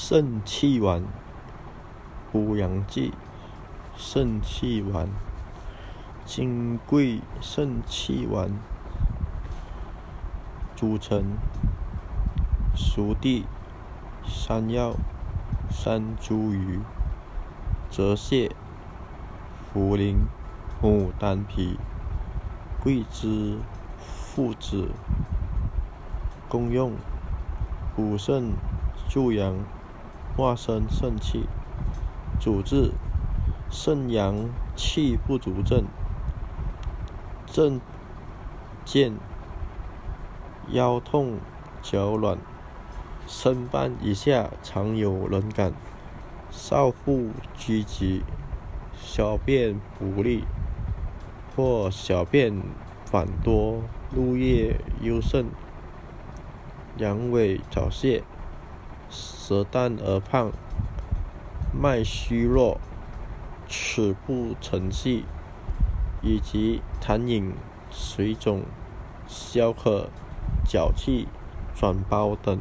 肾气丸，补阳剂。肾气丸，金匮肾气丸，组成：熟地、山药、山茱萸、泽泻、茯苓、牡丹皮、桂枝、附子。功用：补肾助阳。化生肾气，主治肾阳气不足症、症见腰痛、脚软、身半以下常有冷感、少腹拘急、小便不利或小便反多、入夜幽甚、阳痿早泄。舌淡而胖，脉虚弱，齿不成细，以及痰饮、水肿、消渴、脚气、转包等。